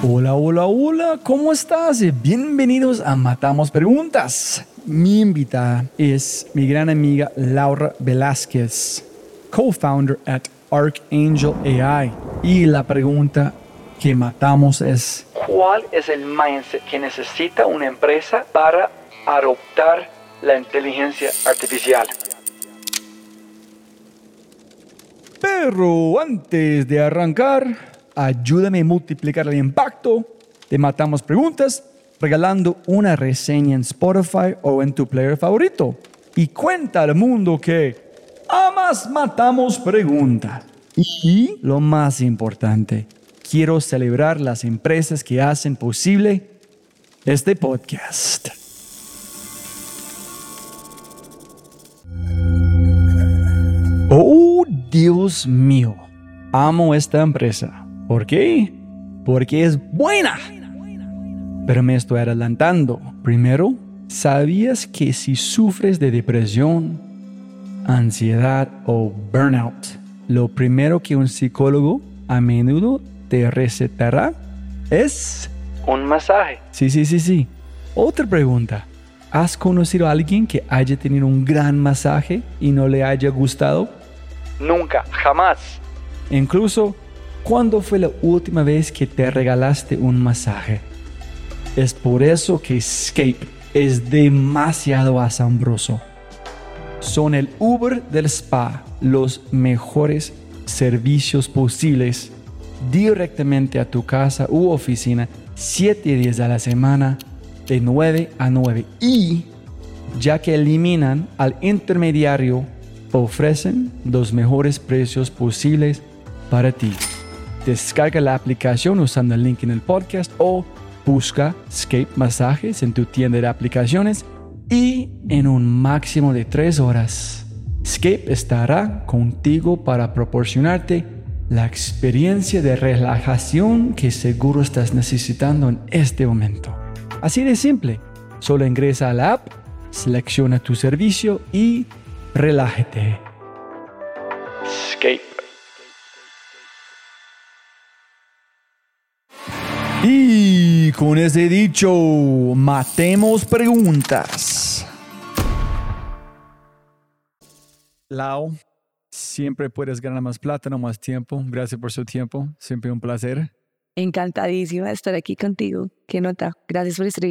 Hola, hola, hola, ¿cómo estás? Bienvenidos a Matamos Preguntas. Mi invitada es mi gran amiga Laura Velázquez, co-founder at Archangel AI. Y la pregunta que matamos es, ¿cuál es el mindset que necesita una empresa para adoptar la inteligencia artificial? Pero antes de arrancar, ayúdame a multiplicar el impacto. Te matamos preguntas regalando una reseña en Spotify o en tu player favorito. Y cuenta al mundo que amas matamos preguntas. Y lo más importante, quiero celebrar las empresas que hacen posible este podcast. Oh, Dios mío, amo esta empresa. ¿Por qué? Porque es buena. Pero me estoy adelantando. Primero, ¿sabías que si sufres de depresión, ansiedad o burnout, lo primero que un psicólogo a menudo te recetará es un masaje? Sí, sí, sí, sí. Otra pregunta. ¿Has conocido a alguien que haya tenido un gran masaje y no le haya gustado? Nunca, jamás. Incluso ¿Cuándo fue la última vez que te regalaste un masaje? Es por eso que Escape es demasiado asombroso. Son el Uber del spa, los mejores servicios posibles directamente a tu casa u oficina, 7 días a la semana, de 9 a 9. Y ya que eliminan al intermediario, ofrecen los mejores precios posibles para ti. Descarga la aplicación usando el link en el podcast o busca Scape Masajes en tu tienda de aplicaciones y en un máximo de tres horas, Scape estará contigo para proporcionarte la experiencia de relajación que seguro estás necesitando en este momento. Así de simple, solo ingresa a la app, selecciona tu servicio y relájate. Escape. Y con ese dicho, matemos preguntas. Lau, siempre puedes ganar más plata, no más tiempo. Gracias por su tiempo. Siempre un placer. Encantadísima de estar aquí contigo. Qué nota. Gracias por estar.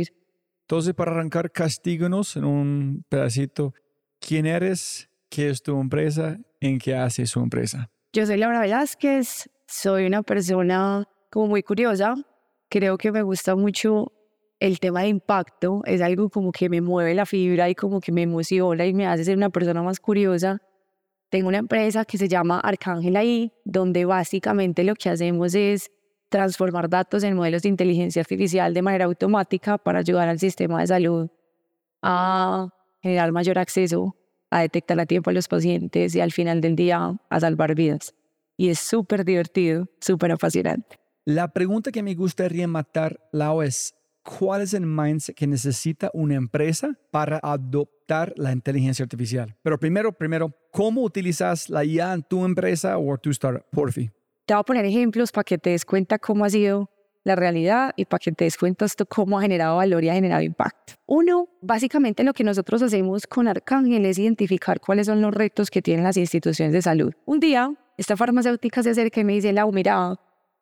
Entonces, para arrancar, castíganos en un pedacito. ¿Quién eres? ¿Qué es tu empresa? ¿En qué hace su empresa? Yo soy Laura Velázquez. Soy una persona como muy curiosa creo que me gusta mucho el tema de impacto, es algo como que me mueve la fibra y como que me emociona y me hace ser una persona más curiosa. Tengo una empresa que se llama Arcángel AI, donde básicamente lo que hacemos es transformar datos en modelos de inteligencia artificial de manera automática para ayudar al sistema de salud a generar mayor acceso, a detectar a tiempo a los pacientes y al final del día a salvar vidas. Y es súper divertido, súper apasionante. La pregunta que me gustaría matar, Lau, es ¿cuál es el mindset que necesita una empresa para adoptar la inteligencia artificial? Pero primero, primero, ¿cómo utilizas la IA en tu empresa o tu startup? Por fin. Te voy a poner ejemplos para que te des cuenta cómo ha sido la realidad y para que te des cuenta esto cómo ha generado valor y ha generado impacto. Uno, básicamente lo que nosotros hacemos con Arcángel es identificar cuáles son los retos que tienen las instituciones de salud. Un día, esta farmacéutica se acerca y me dice, Lau, mira,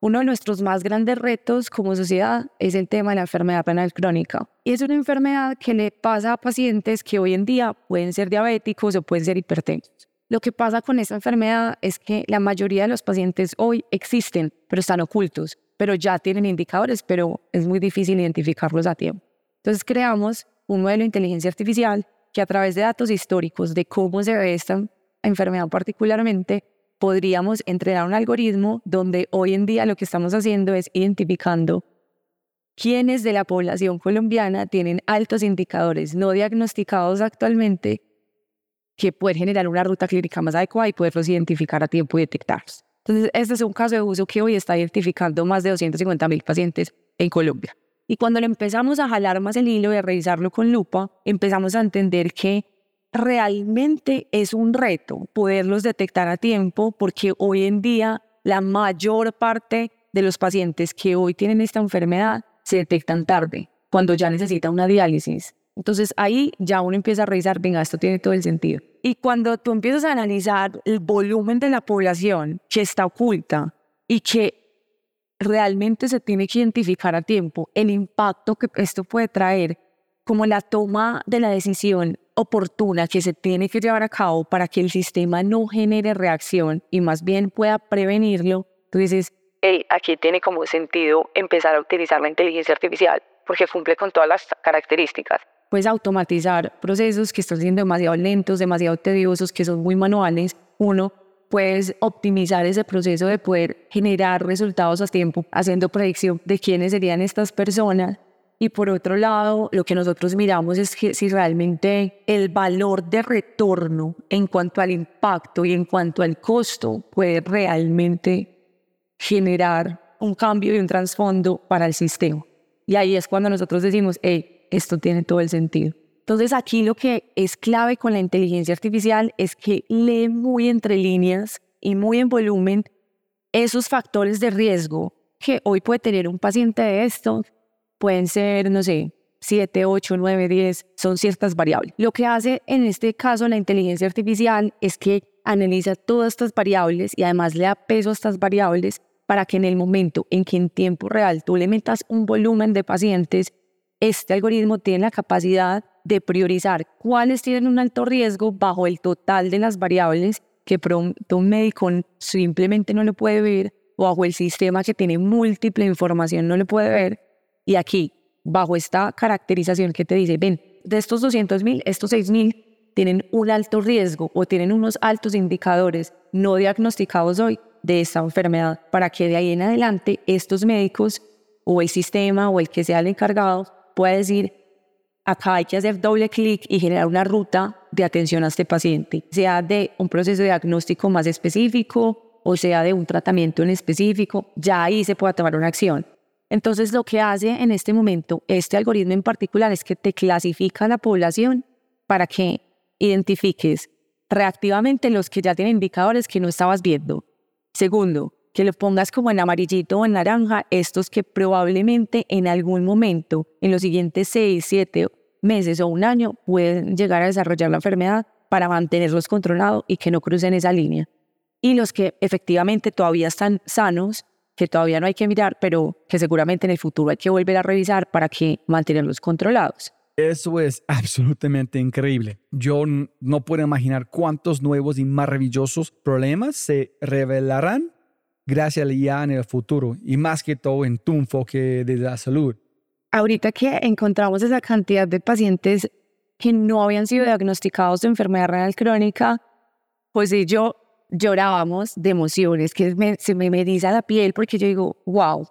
uno de nuestros más grandes retos como sociedad es el tema de la enfermedad renal crónica. Y es una enfermedad que le pasa a pacientes que hoy en día pueden ser diabéticos o pueden ser hipertensos. Lo que pasa con esta enfermedad es que la mayoría de los pacientes hoy existen, pero están ocultos, pero ya tienen indicadores, pero es muy difícil identificarlos a tiempo. Entonces creamos un modelo de inteligencia artificial que a través de datos históricos de cómo se ve esta enfermedad particularmente, podríamos entrenar un algoritmo donde hoy en día lo que estamos haciendo es identificando quiénes de la población colombiana tienen altos indicadores no diagnosticados actualmente que pueden generar una ruta clínica más adecuada y poderlos identificar a tiempo y detectarlos. Entonces, este es un caso de uso que hoy está identificando más de 250 mil pacientes en Colombia. Y cuando le empezamos a jalar más el hilo y a revisarlo con lupa, empezamos a entender que realmente es un reto poderlos detectar a tiempo porque hoy en día la mayor parte de los pacientes que hoy tienen esta enfermedad se detectan tarde, cuando ya necesita una diálisis. Entonces ahí ya uno empieza a revisar, venga, esto tiene todo el sentido. Y cuando tú empiezas a analizar el volumen de la población que está oculta y que realmente se tiene que identificar a tiempo el impacto que esto puede traer, como la toma de la decisión oportuna que se tiene que llevar a cabo para que el sistema no genere reacción y más bien pueda prevenirlo, tú dices, hey, aquí tiene como sentido empezar a utilizar la inteligencia artificial porque cumple con todas las características. Puedes automatizar procesos que están siendo demasiado lentos, demasiado tediosos, que son muy manuales. Uno, puedes optimizar ese proceso de poder generar resultados a tiempo, haciendo predicción de quiénes serían estas personas. Y por otro lado, lo que nosotros miramos es que si realmente el valor de retorno en cuanto al impacto y en cuanto al costo puede realmente generar un cambio y un trasfondo para el sistema. Y ahí es cuando nosotros decimos, hey, esto tiene todo el sentido. Entonces aquí lo que es clave con la inteligencia artificial es que lee muy entre líneas y muy en volumen esos factores de riesgo que hoy puede tener un paciente de estos. Pueden ser, no sé, 7, 8, 9, 10, son ciertas variables. Lo que hace en este caso la inteligencia artificial es que analiza todas estas variables y además le da peso a estas variables para que en el momento en que en tiempo real tú le metas un volumen de pacientes, este algoritmo tiene la capacidad de priorizar cuáles tienen un alto riesgo bajo el total de las variables que pronto un médico simplemente no lo puede ver o bajo el sistema que tiene múltiple información no lo puede ver. Y aquí, bajo esta caracterización que te dice, ven, de estos 200 mil, estos 6 mil tienen un alto riesgo o tienen unos altos indicadores no diagnosticados hoy de esta enfermedad, para que de ahí en adelante estos médicos o el sistema o el que sea el encargado pueda decir, acá hay que hacer doble clic y generar una ruta de atención a este paciente, sea de un proceso de diagnóstico más específico o sea de un tratamiento en específico, ya ahí se puede tomar una acción. Entonces lo que hace en este momento este algoritmo en particular es que te clasifica la población para que identifiques reactivamente los que ya tienen indicadores que no estabas viendo. Segundo, que lo pongas como en amarillito o en naranja, estos que probablemente en algún momento, en los siguientes seis, siete meses o un año, pueden llegar a desarrollar la enfermedad para mantenerlos controlados y que no crucen esa línea. Y los que efectivamente todavía están sanos, que todavía no hay que mirar, pero que seguramente en el futuro hay que volver a revisar para que mantenerlos controlados. Eso es absolutamente increíble. Yo no puedo imaginar cuántos nuevos y maravillosos problemas se revelarán gracias a IA en el futuro y más que todo en tu enfoque de la salud. Ahorita que encontramos esa cantidad de pacientes que no habían sido diagnosticados de enfermedad renal crónica, pues yo llorábamos de emociones, que se me mediza la piel porque yo digo, wow, o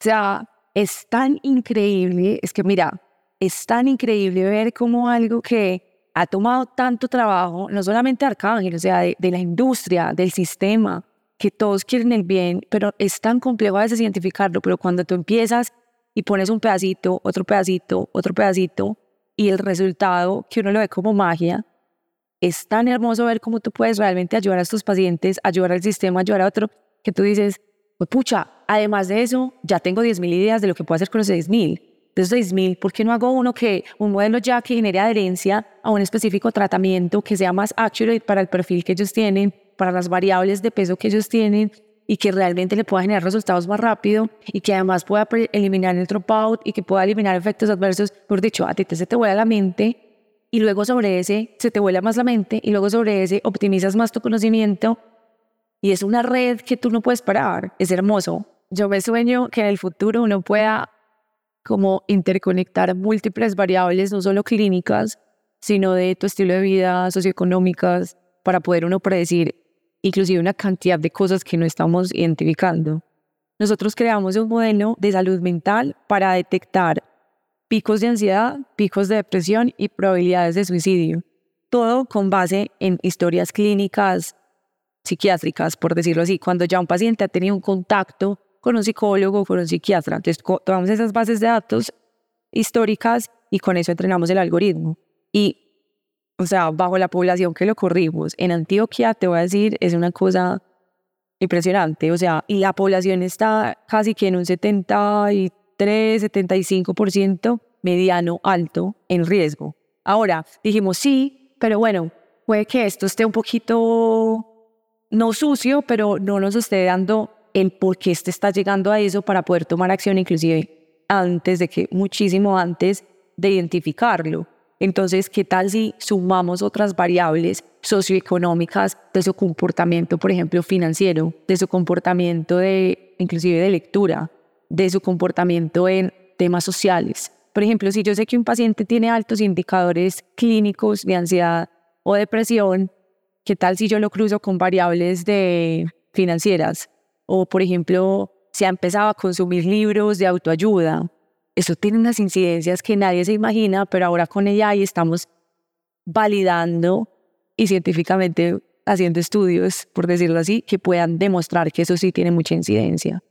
sea, es tan increíble, es que mira, es tan increíble ver cómo algo que ha tomado tanto trabajo, no solamente Arcángel, o sea, de, de la industria, del sistema, que todos quieren el bien, pero es tan complejo a veces identificarlo, pero cuando tú empiezas y pones un pedacito, otro pedacito, otro pedacito, y el resultado que uno lo ve como magia, es tan hermoso ver cómo tú puedes realmente ayudar a estos pacientes, ayudar al sistema, ayudar a otro, que tú dices, pues pucha, además de eso, ya tengo 10.000 ideas de lo que puedo hacer con los 6.000. De esos 6.000, ¿por qué no hago uno que, un modelo ya que genere adherencia a un específico tratamiento que sea más accurate para el perfil que ellos tienen, para las variables de peso que ellos tienen y que realmente le pueda generar resultados más rápido y que además pueda eliminar el dropout y que pueda eliminar efectos adversos. Por dicho, a ti te se te vuela la mente y luego sobre ese se te vuela más la mente y luego sobre ese optimizas más tu conocimiento y es una red que tú no puedes parar. Es hermoso. Yo me sueño que en el futuro uno pueda como interconectar múltiples variables, no solo clínicas, sino de tu estilo de vida, socioeconómicas, para poder uno predecir inclusive una cantidad de cosas que no estamos identificando. Nosotros creamos un modelo de salud mental para detectar picos de ansiedad, picos de depresión y probabilidades de suicidio. Todo con base en historias clínicas psiquiátricas, por decirlo así, cuando ya un paciente ha tenido un contacto con un psicólogo, con un psiquiatra. Entonces, tomamos esas bases de datos históricas y con eso entrenamos el algoritmo. Y, o sea, bajo la población que lo corrimos, en Antioquia, te voy a decir, es una cosa impresionante. O sea, y la población está casi que en un 73, 75% mediano alto en riesgo. Ahora, dijimos sí, pero bueno, puede que esto esté un poquito no sucio, pero no nos esté dando el por qué este está llegando a eso para poder tomar acción, inclusive antes de que, muchísimo antes de identificarlo. Entonces, ¿qué tal si sumamos otras variables socioeconómicas de su comportamiento, por ejemplo, financiero, de su comportamiento de, inclusive de lectura, de su comportamiento en temas sociales? Por ejemplo, si yo sé que un paciente tiene altos indicadores clínicos de ansiedad o depresión, ¿qué tal si yo lo cruzo con variables de financieras? O, por ejemplo, si ha empezado a consumir libros de autoayuda, eso tiene unas incidencias que nadie se imagina, pero ahora con ella ahí estamos validando y científicamente haciendo estudios, por decirlo así, que puedan demostrar que eso sí tiene mucha incidencia.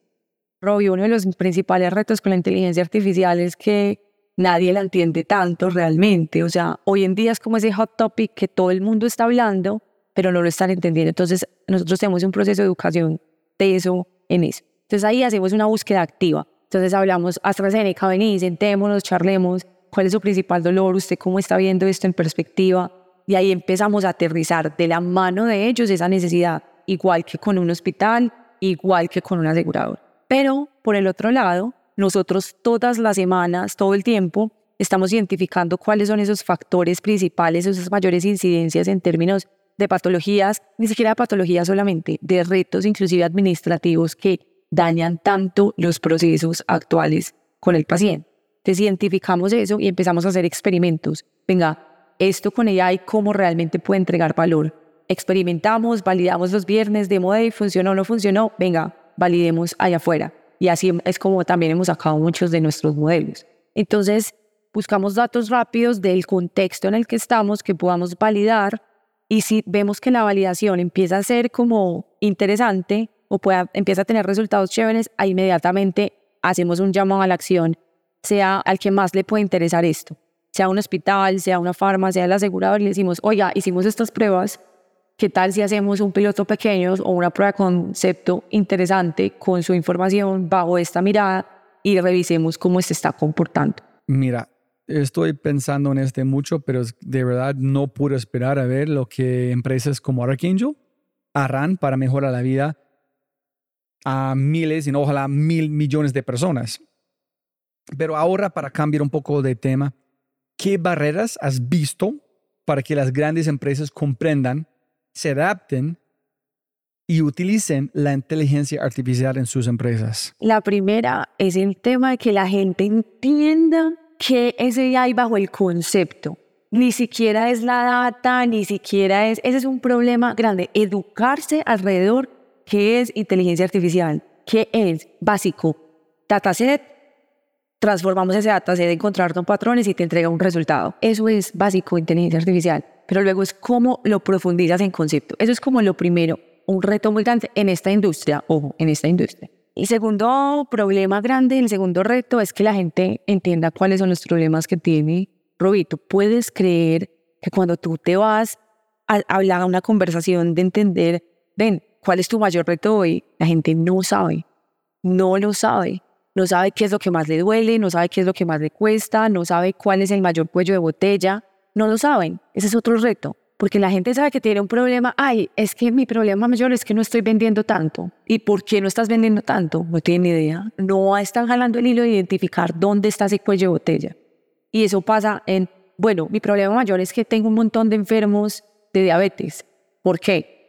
Robbie, uno de los principales retos con la inteligencia artificial es que nadie la entiende tanto realmente. O sea, hoy en día es como ese hot topic que todo el mundo está hablando, pero no lo están entendiendo. Entonces, nosotros tenemos un proceso de educación de eso en eso. Entonces, ahí hacemos una búsqueda activa. Entonces hablamos, AstraZeneca, vení, sentémonos, charlemos, cuál es su principal dolor, usted cómo está viendo esto en perspectiva. Y ahí empezamos a aterrizar de la mano de ellos esa necesidad, igual que con un hospital, igual que con un asegurador. Pero por el otro lado, nosotros todas las semanas, todo el tiempo, estamos identificando cuáles son esos factores principales, esas mayores incidencias en términos de patologías, ni siquiera de patologías solamente, de retos inclusive administrativos que dañan tanto los procesos actuales con el paciente. Entonces identificamos eso y empezamos a hacer experimentos. Venga, esto con AI, ¿cómo realmente puede entregar valor? Experimentamos, validamos los viernes, demo de funcionó o no funcionó, venga, validemos allá afuera. Y así es como también hemos sacado muchos de nuestros modelos. Entonces, buscamos datos rápidos del contexto en el que estamos que podamos validar y si vemos que la validación empieza a ser como interesante, o pueda, empieza a tener resultados chéveres, ahí inmediatamente hacemos un llamado a la acción, sea al que más le puede interesar esto, sea un hospital, sea una farmacia, sea el asegurador, y le decimos, oiga, hicimos estas pruebas, ¿qué tal si hacemos un piloto pequeño o una prueba de concepto interesante con su información bajo esta mirada y revisemos cómo se está comportando? Mira, estoy pensando en este mucho, pero de verdad no puedo esperar a ver lo que empresas como Archangel harán para mejorar la vida a miles y no ojalá mil millones de personas. Pero ahora para cambiar un poco de tema, ¿qué barreras has visto para que las grandes empresas comprendan, se adapten y utilicen la inteligencia artificial en sus empresas? La primera es el tema de que la gente entienda que ese hay bajo el concepto. Ni siquiera es la data, ni siquiera es, ese es un problema grande, educarse alrededor ¿Qué es inteligencia artificial? ¿Qué es? Básico. Dataset. Transformamos ese dataset en encontrar patrones y te entrega un resultado. Eso es básico, inteligencia artificial. Pero luego es cómo lo profundizas en concepto. Eso es como lo primero. Un reto muy grande en esta industria. Ojo, en esta industria. El segundo problema grande, el segundo reto es que la gente entienda cuáles son los problemas que tiene. Robito, puedes creer que cuando tú te vas a hablar a una conversación de entender, ven, ¿Cuál es tu mayor reto hoy? La gente no sabe, no lo sabe. No sabe qué es lo que más le duele, no sabe qué es lo que más le cuesta, no sabe cuál es el mayor cuello de botella. No lo saben. Ese es otro reto. Porque la gente sabe que tiene un problema. Ay, es que mi problema mayor es que no estoy vendiendo tanto. ¿Y por qué no estás vendiendo tanto? No tienen idea. No están jalando el hilo de identificar dónde está ese cuello de botella. Y eso pasa en, bueno, mi problema mayor es que tengo un montón de enfermos de diabetes. ¿Por qué?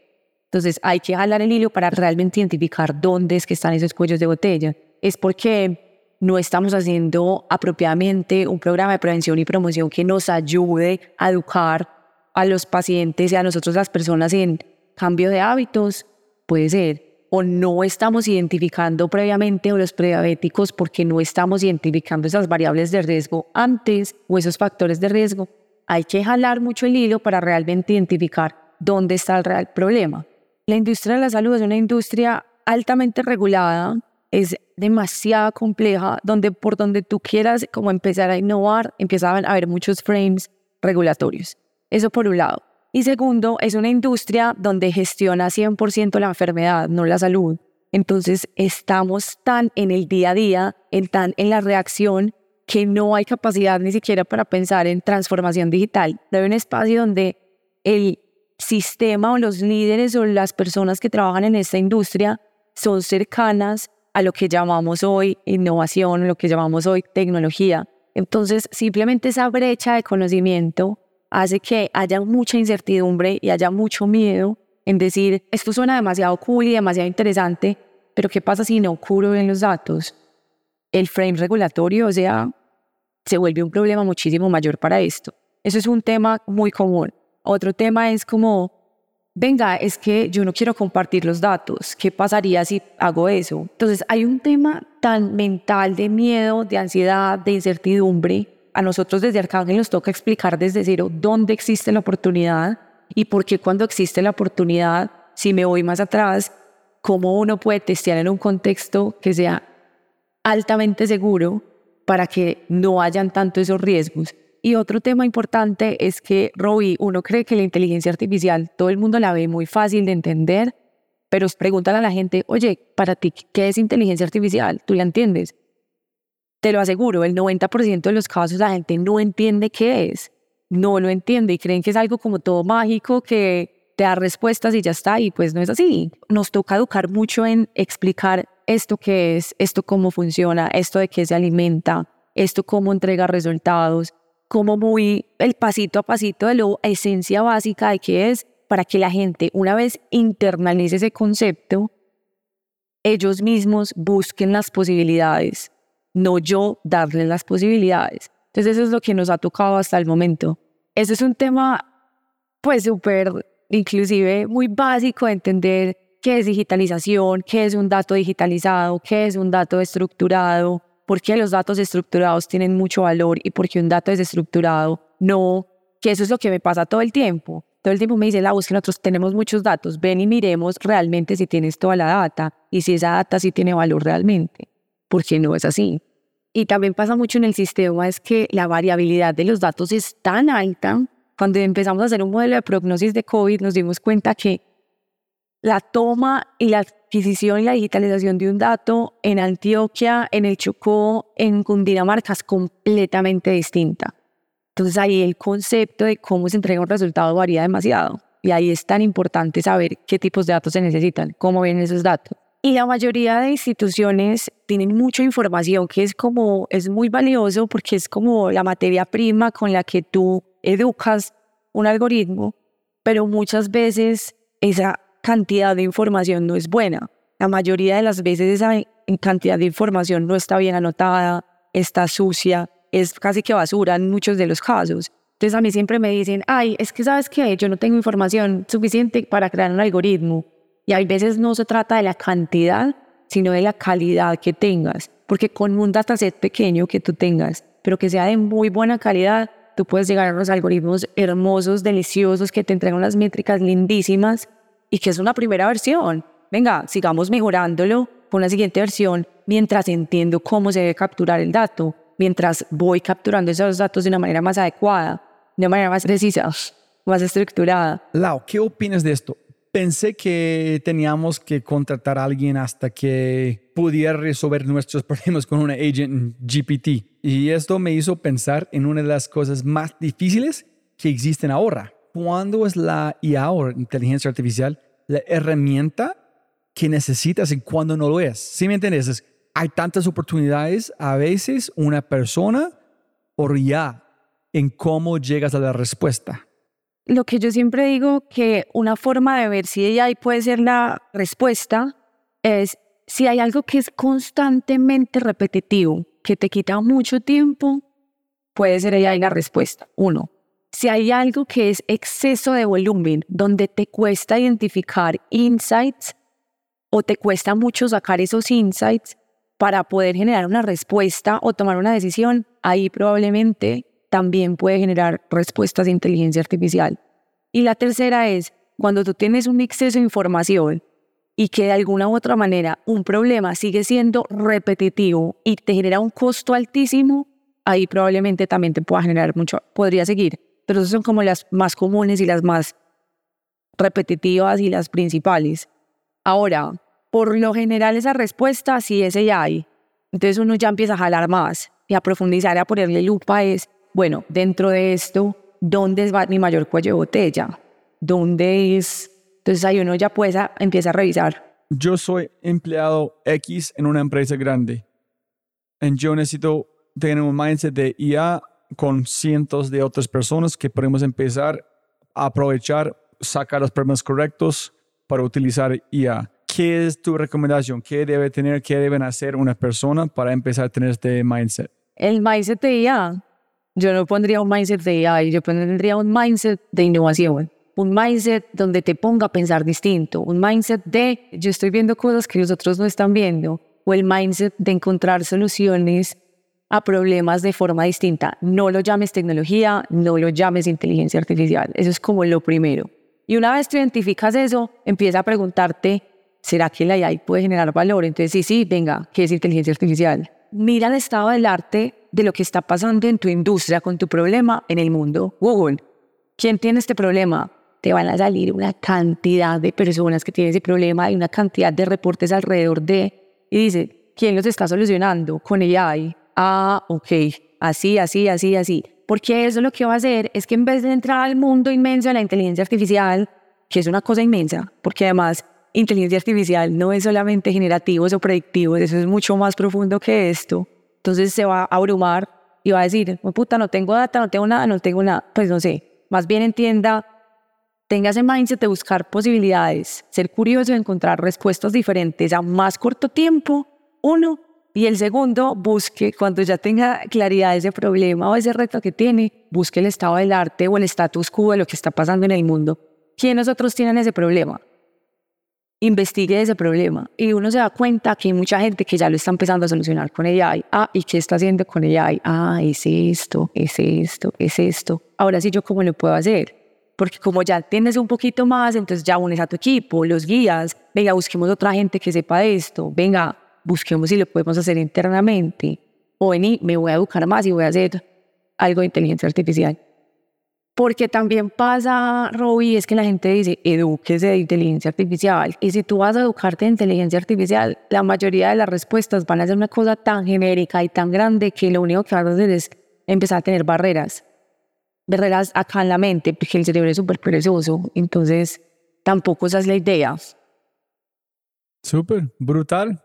Entonces hay que jalar el hilo para realmente identificar dónde es que están esos cuellos de botella. Es porque no estamos haciendo apropiadamente un programa de prevención y promoción que nos ayude a educar a los pacientes y a nosotros las personas en cambio de hábitos, puede ser. O no estamos identificando previamente o los prediabéticos porque no estamos identificando esas variables de riesgo antes o esos factores de riesgo. Hay que jalar mucho el hilo para realmente identificar dónde está el real problema. La industria de la salud es una industria altamente regulada, es demasiado compleja, donde por donde tú quieras como empezar a innovar, empiezan a haber muchos frames regulatorios. Eso por un lado. Y segundo, es una industria donde gestiona 100% la enfermedad, no la salud. Entonces estamos tan en el día a día, en tan en la reacción, que no hay capacidad ni siquiera para pensar en transformación digital. Debe un espacio donde el sistema o los líderes o las personas que trabajan en esta industria son cercanas a lo que llamamos hoy innovación, lo que llamamos hoy tecnología. Entonces, simplemente esa brecha de conocimiento hace que haya mucha incertidumbre y haya mucho miedo en decir, esto suena demasiado cool y demasiado interesante, pero ¿qué pasa si no cubro bien los datos? El frame regulatorio, o sea, se vuelve un problema muchísimo mayor para esto. Eso es un tema muy común. Otro tema es como, venga, es que yo no quiero compartir los datos, ¿qué pasaría si hago eso? Entonces hay un tema tan mental de miedo, de ansiedad, de incertidumbre. A nosotros desde Arcángel nos toca explicar desde cero dónde existe la oportunidad y por qué cuando existe la oportunidad, si me voy más atrás, cómo uno puede testear en un contexto que sea altamente seguro para que no hayan tanto esos riesgos. Y otro tema importante es que, Robbie, uno cree que la inteligencia artificial, todo el mundo la ve muy fácil de entender, pero preguntan a la gente, oye, para ti, ¿qué es inteligencia artificial? ¿Tú la entiendes? Te lo aseguro, el 90% de los casos la gente no entiende qué es, no lo entiende y creen que es algo como todo mágico que te da respuestas y ya está, y pues no es así. Nos toca educar mucho en explicar esto qué es, esto cómo funciona, esto de qué se alimenta, esto cómo entrega resultados, como muy el pasito a pasito de la esencia básica de qué es, para que la gente, una vez internalice ese concepto, ellos mismos busquen las posibilidades, no yo darles las posibilidades. Entonces eso es lo que nos ha tocado hasta el momento. Ese es un tema pues súper, inclusive muy básico de entender qué es digitalización, qué es un dato digitalizado, qué es un dato estructurado, por qué los datos estructurados tienen mucho valor y por qué un dato desestructurado no, que eso es lo que me pasa todo el tiempo. Todo el tiempo me dice la que nosotros tenemos muchos datos, ven y miremos realmente si tienes toda la data y si esa data sí tiene valor realmente, porque no es así. Y también pasa mucho en el sistema es que la variabilidad de los datos es tan alta. Cuando empezamos a hacer un modelo de prognosis de COVID nos dimos cuenta que la toma y la adquisición y la digitalización de un dato en Antioquia, en el Chocó, en Cundinamarca es completamente distinta. Entonces ahí el concepto de cómo se entrega un resultado varía demasiado. Y ahí es tan importante saber qué tipos de datos se necesitan, cómo vienen esos datos. Y la mayoría de instituciones tienen mucha información que es como, es muy valioso porque es como la materia prima con la que tú educas un algoritmo, pero muchas veces esa cantidad de información no es buena. La mayoría de las veces esa cantidad de información no está bien anotada, está sucia, es casi que basura en muchos de los casos. Entonces a mí siempre me dicen, ay, es que sabes que yo no tengo información suficiente para crear un algoritmo. Y hay veces no se trata de la cantidad, sino de la calidad que tengas. Porque con un dataset pequeño que tú tengas, pero que sea de muy buena calidad, tú puedes llegar a unos algoritmos hermosos, deliciosos, que te entregan unas métricas lindísimas y que es una primera versión. Venga, sigamos mejorándolo con la siguiente versión mientras entiendo cómo se debe capturar el dato, mientras voy capturando esos datos de una manera más adecuada, de una manera más precisa, más estructurada. Lau, ¿qué opinas de esto? Pensé que teníamos que contratar a alguien hasta que pudiera resolver nuestros problemas con una agent GPT. Y esto me hizo pensar en una de las cosas más difíciles que existen ahora, cuándo es la IA o inteligencia artificial la herramienta que necesitas y cuándo no lo es. ¿Sí me entiendes? hay tantas oportunidades, a veces una persona o ya en cómo llegas a la respuesta. Lo que yo siempre digo que una forma de ver si AI puede ser la respuesta es si hay algo que es constantemente repetitivo, que te quita mucho tiempo, puede ser AI la respuesta. Uno. Si hay algo que es exceso de volumen, donde te cuesta identificar insights o te cuesta mucho sacar esos insights para poder generar una respuesta o tomar una decisión, ahí probablemente también puede generar respuestas de inteligencia artificial. Y la tercera es, cuando tú tienes un exceso de información y que de alguna u otra manera un problema sigue siendo repetitivo y te genera un costo altísimo, ahí probablemente también te pueda generar mucho, podría seguir, pero son como las más comunes y las más repetitivas y las principales. Ahora, por lo general esa respuesta sí es hay. Entonces uno ya empieza a jalar más y a profundizar, a ponerle lupa es, bueno, dentro de esto, ¿dónde es mi mayor cuello de botella? ¿Dónde es? Entonces ahí uno ya puede, empieza a revisar. Yo soy empleado X en una empresa grande. Y yo necesito tener un mindset de IA con cientos de otras personas que podemos empezar a aprovechar, sacar los problemas correctos para utilizar IA. ¿Qué es tu recomendación? ¿Qué debe tener, qué deben hacer una persona para empezar a tener este mindset? El mindset de IA, yo no pondría un mindset de IA, yo pondría un mindset de innovación. Un mindset donde te ponga a pensar distinto. Un mindset de yo estoy viendo cosas que los otros no están viendo. O el mindset de encontrar soluciones a problemas de forma distinta. No lo llames tecnología, no lo llames inteligencia artificial. Eso es como lo primero. Y una vez tú identificas eso, empieza a preguntarte, ¿será que la AI puede generar valor? Entonces, sí, sí, venga, ¿qué es inteligencia artificial? Mira el estado del arte de lo que está pasando en tu industria con tu problema en el mundo. Google, ¿quién tiene este problema? Te van a salir una cantidad de personas que tienen ese problema y una cantidad de reportes alrededor de... Y dice, ¿quién los está solucionando? Con AI ah, ok, así, así, así, así. Porque eso lo que va a hacer es que en vez de entrar al mundo inmenso de la inteligencia artificial, que es una cosa inmensa, porque además inteligencia artificial no es solamente generativos o predictivos, eso es mucho más profundo que esto. Entonces se va a abrumar y va a decir, oh, puta, no tengo data, no tengo nada, no tengo nada. Pues no sé, más bien entienda, tenga ese mindset de buscar posibilidades, ser curioso, encontrar respuestas diferentes a más corto tiempo, uno, y el segundo, busque, cuando ya tenga claridad de ese problema o ese reto que tiene, busque el estado del arte o el status quo de lo que está pasando en el mundo. ¿Quiénes otros tienen ese problema? Investigue ese problema y uno se da cuenta que hay mucha gente que ya lo está empezando a solucionar con AI. Ah, ¿y qué está haciendo con AI? Ah, es esto, es esto, es esto. Ahora sí, ¿yo cómo lo puedo hacer? Porque como ya tienes un poquito más, entonces ya unes a tu equipo, los guías, venga, busquemos otra gente que sepa esto, venga, busquemos si lo podemos hacer internamente. O vení, me voy a educar más y voy a hacer algo de inteligencia artificial. Porque también pasa, Robbie, es que la gente dice, edúquese de inteligencia artificial. Y si tú vas a educarte de inteligencia artificial, la mayoría de las respuestas van a ser una cosa tan genérica y tan grande que lo único que vas a hacer es empezar a tener barreras. Barreras acá en la mente, porque el cerebro es súper perezoso. Entonces, tampoco esa es la idea. Súper, brutal.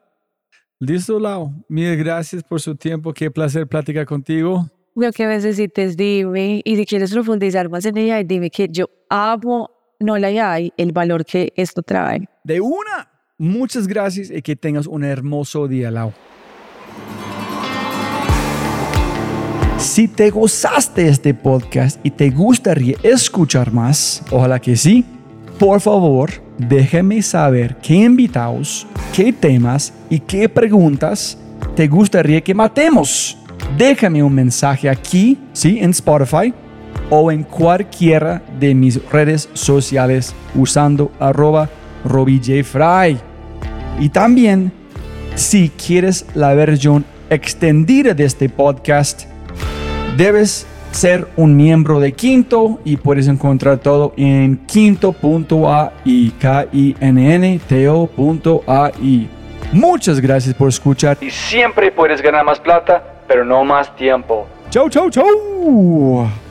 Listo, Lau. Mil gracias por su tiempo. Qué placer platicar contigo. Lo que necesites, dime. Y si quieres profundizar más en ella, dime que yo amo, no la hay, el valor que esto trae. De una. Muchas gracias y que tengas un hermoso día, Lau. Si te gozaste este podcast y te gustaría escuchar más, ojalá que sí, por favor, déjeme saber qué invitados, qué temas y qué preguntas te gustaría que matemos. Déjame un mensaje aquí, sí, en Spotify o en cualquiera de mis redes sociales usando arroba RobbieJFry. Y también, si quieres la versión extendida de este podcast, debes ser un miembro de Quinto y puedes encontrar todo en quinto.ai, k i n n t -O Muchas gracias por escuchar y siempre puedes ganar más plata, pero no más tiempo. Chau, chau, chau.